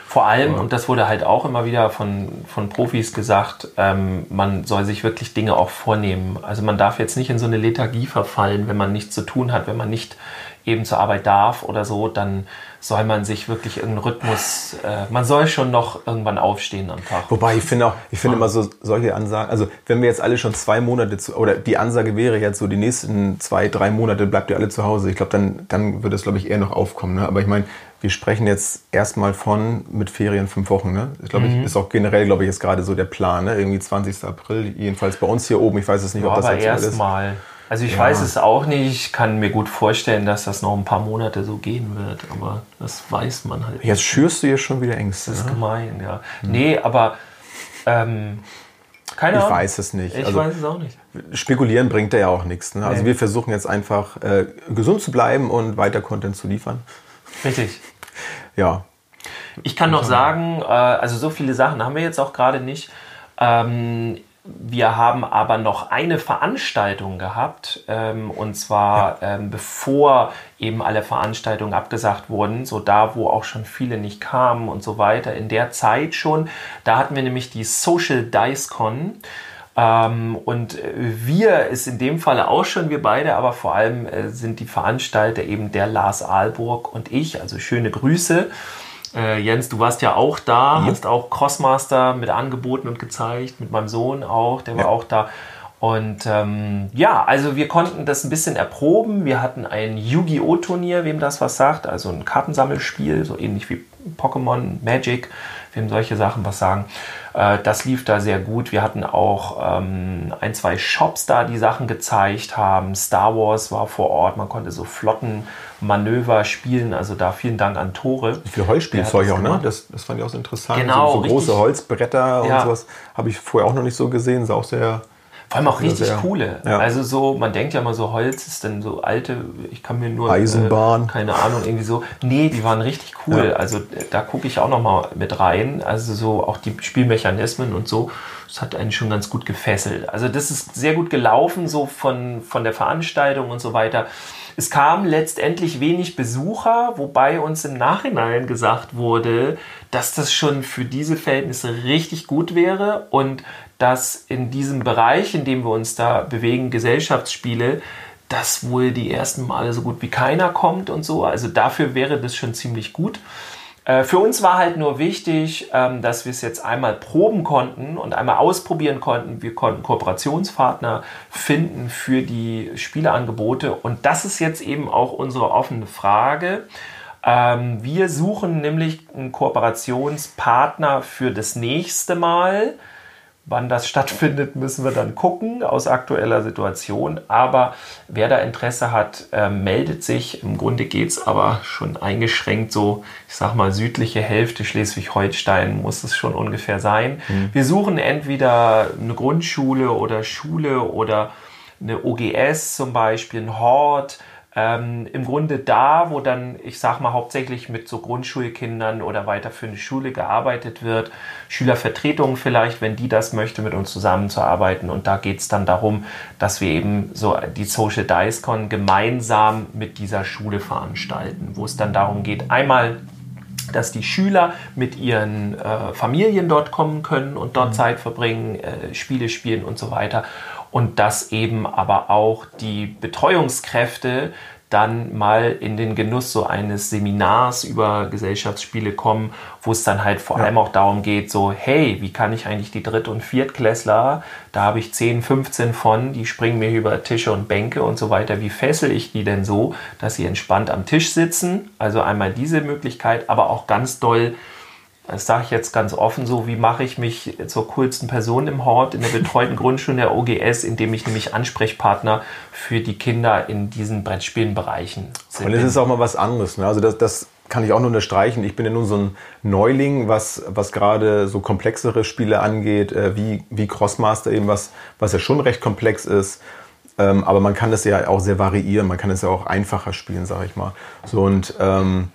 Vor allem, und das wurde halt auch immer wieder von, von Profis gesagt, ähm, man soll sich wirklich Dinge auch vornehmen. Also man darf jetzt nicht in so eine Lethargie verfallen, wenn man nichts zu tun hat, wenn man nicht eben zur Arbeit darf oder so, dann soll man sich wirklich irgendeinen Rhythmus, äh, man soll schon noch irgendwann aufstehen am Tag. Wobei ich finde auch, ich finde immer so solche Ansagen, also wenn wir jetzt alle schon zwei Monate zu, oder die Ansage wäre jetzt so, die nächsten zwei, drei Monate bleibt ihr alle zu Hause. Ich glaube, dann, dann wird es, glaube ich, eher noch aufkommen. Ne? Aber ich meine, wir sprechen jetzt erstmal von mit Ferien fünf Wochen. Ne? Das glaube ich, Mhm. ist auch generell, glaube ich, jetzt gerade so der Plan. Ne? Irgendwie 20. April, jedenfalls bei uns hier oben. Ich weiß es nicht, Ja, ob das aber aktuell ist. erstmal. Also ich Ja. weiß es auch nicht, ich kann mir gut vorstellen, dass das noch ein paar Monate so gehen wird, aber das weiß man halt. Jetzt schürst du hier schon wieder Ängste. Das ist Ne? gemein, ja. Nee, aber ähm, keine Ich Ahnung. weiß es nicht. Ich Also- weiß es auch nicht. Spekulieren bringt ja auch nichts. Ne? Also Nee. wir versuchen jetzt einfach äh, gesund zu bleiben und weiter Content zu liefern. Richtig. <laughs> Ja, Ich kann noch sagen, äh, also so viele Sachen haben wir jetzt auch gerade nicht. Ähm, wir haben aber noch eine Veranstaltung gehabt, ähm, und zwar ähm, bevor eben alle Veranstaltungen abgesagt wurden, so da, wo auch schon viele nicht kamen und so weiter. In der Zeit schon, da hatten wir nämlich die Social Dice Con. Ähm, und äh, wir ist in dem Falle auch schon wir beide, aber vor allem äh, sind die Veranstalter eben der Lars Aalburg und ich. Also schöne Grüße. Äh, Jens, du warst ja auch da, hast auch Crossmaster mit angeboten und gezeigt, mit meinem Sohn auch, der war Ja. auch da. Und ähm, ja, also wir konnten das ein bisschen erproben. Wir hatten ein Yu-Gi-Oh! Turnier, wem das was sagt, also ein Kartensammelspiel, so ähnlich wie Pokémon, Magic, wem solche Sachen was sagen. Äh, das lief da sehr gut. Wir hatten auch ähm, ein, zwei Shops da, die Sachen gezeigt haben. Star Wars war vor Ort, man konnte so Flottenmanöver spielen. Also da vielen Dank an Tore. Viel Holzspielzeug Wer auch, ne? Das, das fand ich auch so interessant. Genau, so, so große. Holzbretter Ja. und sowas habe ich vorher auch noch nicht so gesehen. Sah auch sehr. Vor allem auch richtig sehr. coole. Ja. Also so, man denkt ja mal so, Holz ist dann so alte, ich kann mir nur... Eisenbahn. Äh, keine Ahnung, irgendwie so. Nee, die waren richtig cool. Ja. Also äh, da gucke ich auch noch mal mit rein. Also so auch die Spielmechanismen und so. Das hat einen schon ganz gut gefesselt. Also das ist sehr gut gelaufen, so von, von der Veranstaltung und so weiter. Es kamen letztendlich wenig Besucher, wobei uns im Nachhinein gesagt wurde, dass das schon für diese Verhältnisse richtig gut wäre und dass in diesem Bereich, in dem wir uns da bewegen, Gesellschaftsspiele, dass wohl die ersten Male so gut wie keiner kommt und so. Also dafür wäre das schon ziemlich gut. Äh, Für uns war halt nur wichtig, ähm, dass wir es jetzt einmal proben konnten und einmal ausprobieren konnten. Wir konnten Kooperationspartner finden für die Spieleangebote. Und das ist jetzt eben auch unsere offene Frage. Ähm, Wir suchen nämlich einen Kooperationspartner für das nächste Mal. Wann das stattfindet, müssen wir dann gucken aus aktueller Situation. Aber wer da Interesse hat, äh, meldet sich. Im Grunde geht es aber schon eingeschränkt so, ich sag mal, südliche Hälfte Schleswig-Holstein muss es schon ungefähr sein. Wir suchen entweder eine Grundschule oder Schule oder eine OGS zum Beispiel, ein Hort, ähm, im Grunde da, wo dann, ich sag mal, hauptsächlich mit so Grundschulkindern oder weiterführende Schule gearbeitet wird, Schülervertretungen vielleicht, wenn die das möchte, mit uns zusammenzuarbeiten. Und da geht es dann darum, dass wir eben so die Social Dice Con gemeinsam mit dieser Schule veranstalten, wo es dann darum geht, einmal dass die Schüler mit ihren äh, Familien dort kommen können und dort mhm. Zeit verbringen, äh, Spiele spielen und so weiter und dass eben aber auch die Betreuungskräfte dann mal in den Genuss so eines Seminars über Gesellschaftsspiele kommen, wo es dann halt vor ja. allem auch darum geht, so, hey, wie kann ich eigentlich die Dritt- und Viertklässler, da habe ich 10, 15 von, die springen mir über Tische und Bänke und so weiter, wie fessel ich die denn so, dass sie entspannt am Tisch sitzen? Also einmal diese Möglichkeit, aber auch ganz doll das sage ich jetzt ganz offen so, wie mache ich mich zur coolsten Person im Hort in der betreuten <laughs> Grundschule der OGS, indem ich nämlich Ansprechpartner für die Kinder in diesen Brettspielenbereichen bin. Und es ist auch mal was anderes. Ne? Also das, das kann ich auch nur unterstreichen. Ich bin ja nun so ein Neuling, was, was gerade so komplexere Spiele angeht, äh, wie, wie Crossmaster eben, was, was ja schon recht komplex ist. Ähm, aber man kann das ja auch sehr variieren. Man kann es ja auch einfacher spielen, sage ich mal. So und ähm,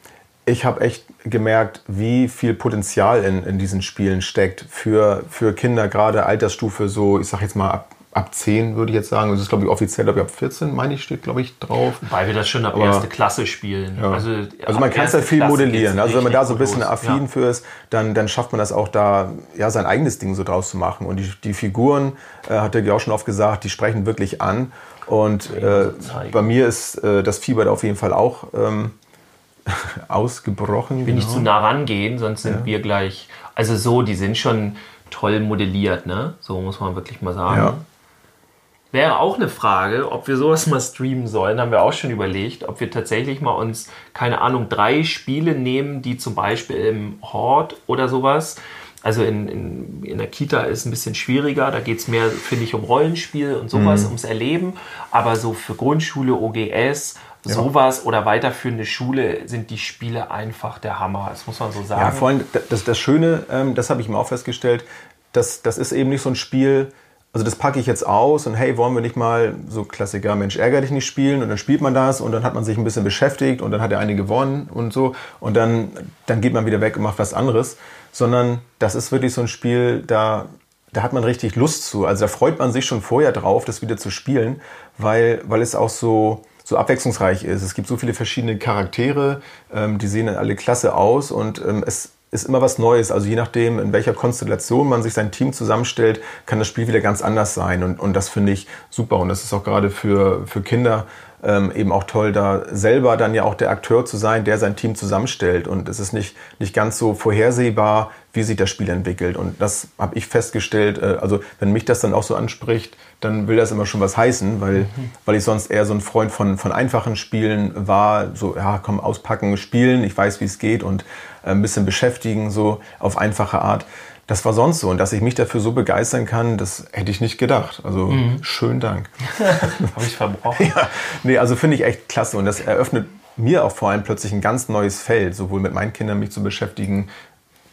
ich habe echt gemerkt, wie viel Potenzial in, in diesen Spielen steckt für, für Kinder, gerade Altersstufe so, ich sag jetzt mal ab, ab 10 würde ich jetzt sagen. Das ist glaube ich offiziell, glaube ich ab 14, meine ich, steht glaube ich drauf. Weil wir das schon ab Aber, erste Klasse spielen. Ja. Also, also man kann es ja viel Klasse modellieren. Also wenn man da so ein bisschen affin ja. für ist, dann, dann schafft man das auch da, ja, sein eigenes Ding so draus zu machen. Und die, die Figuren, äh, hat der auch schon oft gesagt, die sprechen wirklich an. Und äh, bei mir ist äh, das Fieber da auf jeden Fall auch ähm, <laughs> ausgebrochen. Bin genau. nicht zu nah rangehen, sonst sind ja. wir gleich. Also so, die sind schon toll modelliert, ne? So muss man wirklich mal sagen. Ja. Wäre auch eine Frage, ob wir sowas mal streamen sollen, haben wir auch schon überlegt, ob wir tatsächlich mal uns, keine Ahnung, drei Spiele nehmen, die zum Beispiel im Hort oder sowas, also in, in, in der Kita ist es ein bisschen schwieriger, da geht es mehr, finde ich, um Rollenspiel und sowas, mhm. ums Erleben, aber so für Grundschule, OGS ja. sowas oder weiterführende Schule sind die Spiele einfach der Hammer. Das muss man so sagen. Ja, vor allem das, das Schöne, ähm, das habe ich mir auch festgestellt, das, das ist eben nicht so ein Spiel, also das packe ich jetzt aus und hey, wollen wir nicht mal so Klassiker, Mensch, ärger dich nicht spielen und dann spielt man das und dann hat man sich ein bisschen beschäftigt und dann hat der eine gewonnen und so und dann, dann geht man wieder weg und macht was anderes, sondern das ist wirklich so ein Spiel, da, da hat man richtig Lust zu. Also da freut man sich schon vorher drauf, das wieder zu spielen, weil, weil es auch so, so abwechslungsreich ist. Es gibt so viele verschiedene Charaktere, ähm, die sehen alle klasse aus und ähm, es ist immer was Neues. Also je nachdem, in welcher Konstellation man sich sein Team zusammenstellt, kann das Spiel wieder ganz anders sein. Und, und das finde ich super. Und das ist auch gerade für, für Kinder ähm, eben auch toll, da selber dann ja auch der Akteur zu sein, der sein Team zusammenstellt. Und es ist nicht, nicht ganz so vorhersehbar, wie sich das Spiel entwickelt. Und das habe ich festgestellt. Äh, also wenn mich das dann auch so anspricht, dann will das immer schon was heißen, weil, mhm. weil ich sonst eher so ein Freund von, von einfachen Spielen war. So, ja, komm, auspacken, spielen, ich weiß, wie es geht und äh, ein bisschen beschäftigen, so auf einfache Art. Das war sonst so. Und dass ich mich dafür so begeistern kann, das hätte ich nicht gedacht. Also mhm. schönen Dank. <laughs> Habe ich verbrochen. ja, nee, also finde ich echt klasse. Und das eröffnet mir auch vor allem plötzlich ein ganz neues Feld, sowohl mit meinen Kindern mich zu beschäftigen,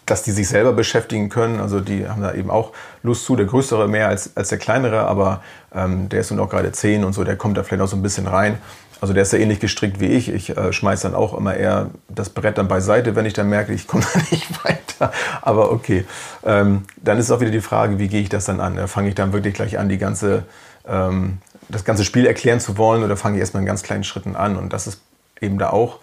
dass die sich selber beschäftigen können. Also die haben da eben auch Lust zu. Der Größere mehr als, als der Kleinere, aber ähm, der ist nun auch gerade zehn und so, der kommt da vielleicht auch so ein bisschen rein. Also der ist ja ähnlich gestrickt wie ich. Ich äh, schmeiße dann auch immer eher das Brett dann beiseite, wenn ich dann merke, ich komme <laughs> da nicht weiter. Aber okay. Ähm, dann ist auch wieder die Frage, wie gehe ich das dann an? Fange ich dann wirklich gleich an, die ganze, ähm, das ganze Spiel erklären zu wollen oder fange ich erstmal in ganz kleinen Schritten an? Und das ist eben da auch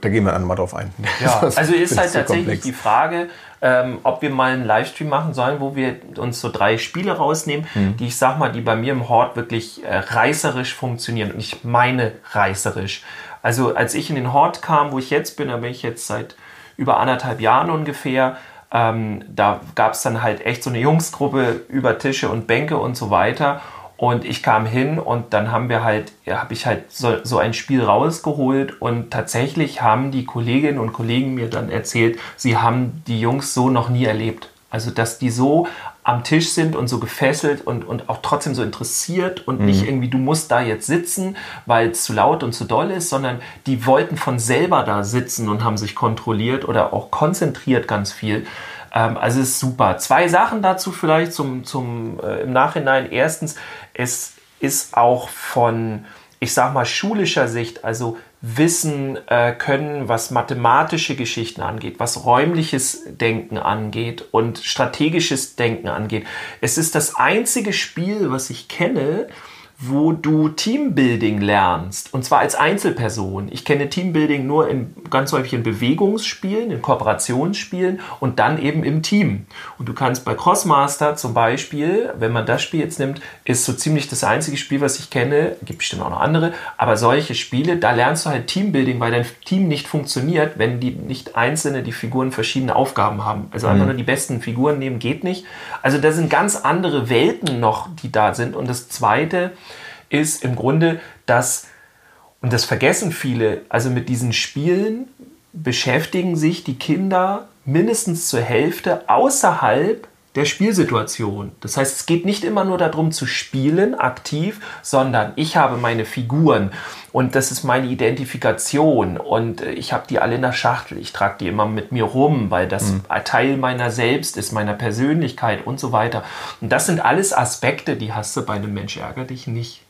da gehen wir dann mal drauf ein. Ja, <laughs> also ist halt tatsächlich komplex. die Frage, ähm, ob wir mal einen Livestream machen sollen, wo wir uns so drei Spiele rausnehmen, mhm. die ich sag mal, die bei mir im Hort wirklich äh, reißerisch funktionieren. Und ich meine reißerisch. Also als ich in den Hort kam, wo ich jetzt bin, da bin ich jetzt seit über anderthalb Jahren ungefähr, ähm, da gab es dann halt echt so eine Jungsgruppe über Tische und Bänke und so weiter. Und ich kam hin und dann haben wir halt, ja, habe ich halt so, so ein Spiel rausgeholt und tatsächlich haben die Kolleginnen und Kollegen mir dann erzählt, sie haben die Jungs so noch nie erlebt. Also, dass die so am Tisch sind und so gefesselt und, und auch trotzdem so interessiert und mhm. nicht irgendwie, du musst da jetzt sitzen, weil es zu laut und zu doll ist, sondern die wollten von selber da sitzen und haben sich kontrolliert oder auch konzentriert ganz viel. Ähm, also ist super. Zwei Sachen dazu vielleicht zum, zum, äh, im Nachhinein. Erstens, es ist auch von ich sag mal, schulischer Sicht, also Wissen äh, können, was mathematische Geschichten angeht, was räumliches Denken angeht und strategisches Denken angeht. Es ist das einzige Spiel, was ich kenne, wo du Teambuilding lernst. Und zwar als Einzelperson. Ich kenne Teambuilding nur in ganz häufig in Bewegungsspielen, in Kooperationsspielen und dann eben im Team. Und du kannst bei Crossmaster zum Beispiel, wenn man das Spiel jetzt nimmt, ist so ziemlich das einzige Spiel, was ich kenne, gibt bestimmt auch noch andere, aber solche Spiele, da lernst du halt Teambuilding, weil dein Team nicht funktioniert, wenn die nicht einzelne, die Figuren verschiedene Aufgaben haben. Also einfach nur die besten Figuren nehmen geht nicht. Also da sind ganz andere Welten noch, die da sind. Und das Zweite, ist im Grunde, dass, und das vergessen viele, also mit diesen Spielen beschäftigen sich die Kinder mindestens zur Hälfte außerhalb der Spielsituation. Das heißt, es geht nicht immer nur darum zu spielen aktiv, sondern ich habe meine Figuren und das ist meine Identifikation und ich habe die alle in der Schachtel. Ich trage die immer mit mir rum, weil das mhm. Teil meiner selbst ist, meiner Persönlichkeit und so weiter. Und das sind alles Aspekte, die hast du bei einem Mensch ärger dich nicht.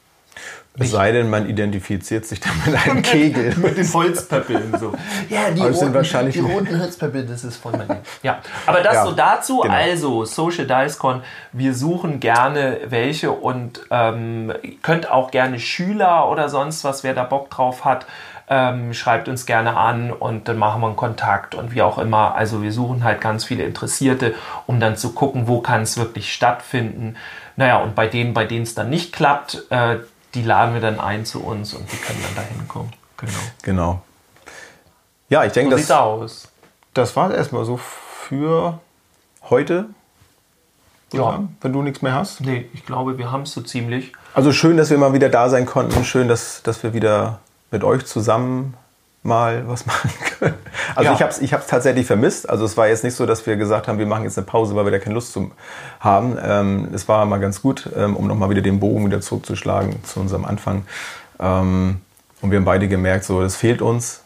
Es sei denn, man identifiziert sich dann mit einem <laughs> Kegel. mit den Holzpöppeln so. Ja, die, roten, wahrscheinlich die roten Holzpöppel, das ist voll mein Ding. Ja, aber das ja, so dazu. Genau. Also, Social Dice Con, wir suchen gerne welche und ähm, könnt auch gerne Schüler oder sonst was, wer da Bock drauf hat, ähm, schreibt uns gerne an und dann machen wir einen Kontakt und wie auch immer. Also wir suchen halt ganz viele Interessierte, um dann zu gucken, wo kann es wirklich stattfinden. Naja, und bei denen, bei denen es dann nicht klappt, äh, die laden wir dann ein zu uns und die können dann da hinkommen. Genau. Genau. Ja, ich denke, so das, aus. das war es erstmal so für heute. Ja. Sagen, wenn du nichts mehr hast. Nee, ich glaube, wir haben es so ziemlich. Also schön, dass wir mal wieder da sein konnten. Schön, dass, dass wir wieder mit euch zusammen mal was <laughs> machen können. Also ja. ich habe es ich hab's tatsächlich vermisst. Also es war jetzt nicht so, dass wir gesagt haben, wir machen jetzt eine Pause, weil wir da keine Lust zu haben. Ähm, es war mal ganz gut, ähm, um nochmal wieder den Bogen wieder zurückzuschlagen zu unserem Anfang. Ähm, und wir haben beide gemerkt, so, das fehlt uns.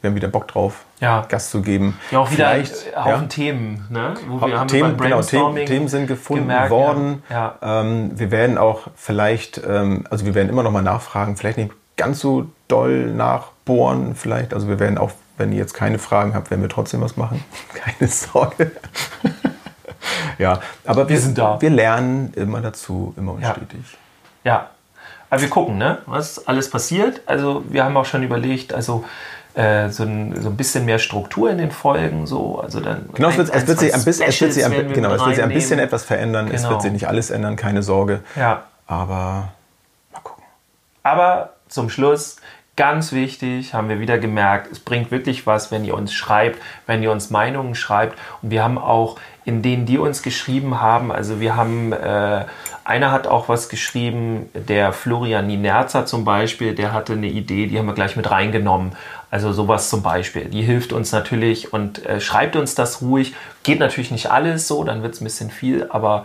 Wir haben wieder Bock drauf, ja. Gast zu geben. Ja, auch wieder Vielleicht, Haufen ja. Themen, ne? Wo wir haben Themen, genau, Themen, Themen, sind gefunden gemerkt, worden. Ja. Ähm, wir werden auch vielleicht, ähm, also wir werden immer noch mal nachfragen, vielleicht nicht ganz so doll nachbohren vielleicht. Also wir werden auch, wenn ihr jetzt keine Fragen habt, werden wir trotzdem was machen. <laughs> Keine Sorge. <laughs> ja, aber wir, wir, sind da. Wir lernen immer dazu, immer und ja. stetig. Ja, aber wir gucken, ne? was alles passiert. Also wir haben auch schon überlegt, also äh, so, ein, so ein bisschen mehr Struktur in den Folgen. So. Also dann genau, es wird, es wird sich ein bisschen, es wird sich ein, genau, es wird sich ein bisschen etwas verändern. Genau. Es wird sich nicht alles ändern, keine Sorge. Ja. Aber mal gucken. Aber zum Schluss, ganz wichtig, haben wir wieder gemerkt, es bringt wirklich was, wenn ihr uns schreibt, wenn ihr uns Meinungen schreibt. Und wir haben auch in denen, die uns geschrieben haben, also wir haben, äh, einer hat auch was geschrieben, der Florian Ninerza zum Beispiel, der hatte eine Idee, die haben wir gleich mit reingenommen. Also sowas zum Beispiel. Die hilft uns natürlich und äh, schreibt uns das ruhig. Geht natürlich nicht alles so, dann wird es ein bisschen viel, aber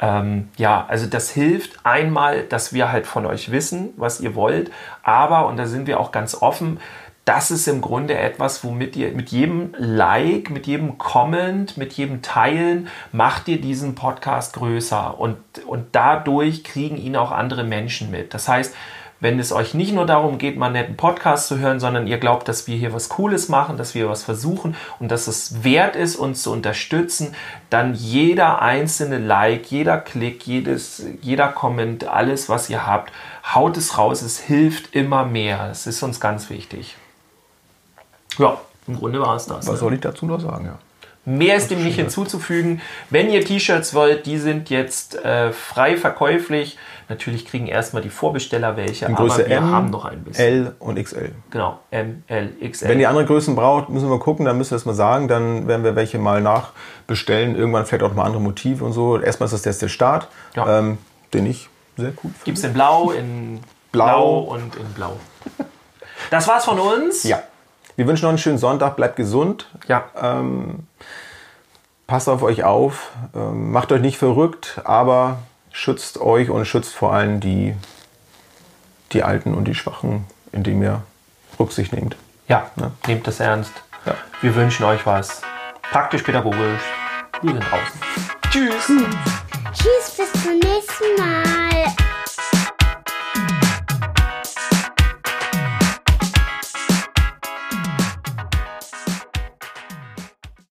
ähm, ja, also das hilft einmal, dass wir halt von euch wissen, was ihr wollt, aber, und da sind wir auch ganz offen, das ist im Grunde etwas, womit ihr mit jedem Like, mit jedem Comment, mit jedem Teilen macht ihr diesen Podcast größer und, und dadurch kriegen ihn auch andere Menschen mit. Das heißt, wenn es euch nicht nur darum geht, mal einen netten Podcast zu hören, sondern ihr glaubt, dass wir hier was Cooles machen, dass wir was versuchen und dass es wert ist, uns zu unterstützen, dann jeder einzelne Like, jeder Klick, jedes, jeder Comment, alles, was ihr habt, haut es raus. Es hilft immer mehr. Es ist uns ganz wichtig. Ja, im Grunde war es das. Was ne? soll ich dazu noch sagen, ja? Mehr ist dem nicht hinzuzufügen. Wenn ihr T-Shirts wollt, die sind jetzt äh, frei verkäuflich. Natürlich kriegen erstmal die Vorbesteller welche, In Größe aber wir M, haben noch ein bisschen. L und XL. Genau, M, L, XL. Wenn ihr andere Größen braucht, müssen wir gucken, dann müsst ihr das mal sagen. Dann werden wir welche mal nachbestellen. Irgendwann vielleicht auch mal andere Motive und so. Erstmal ist das jetzt der Start, ja. ähm, den ich sehr cool finde. Gibt es in Blau, in Blau. Blau und in Blau. Das war's von uns. Ja. Wir wünschen noch einen schönen Sonntag. Bleibt gesund. Ja. Ähm, passt auf euch auf. Ähm, macht euch nicht verrückt, aber schützt euch und schützt vor allem die, die Alten und die Schwachen, indem ihr Rücksicht nehmt. Ja, ne? nehmt das ernst. Ja. Wir wünschen euch was. Praktisch pädagogisch. Wir sind draußen. Tschüss. Tschüss, bis zum nächsten Mal.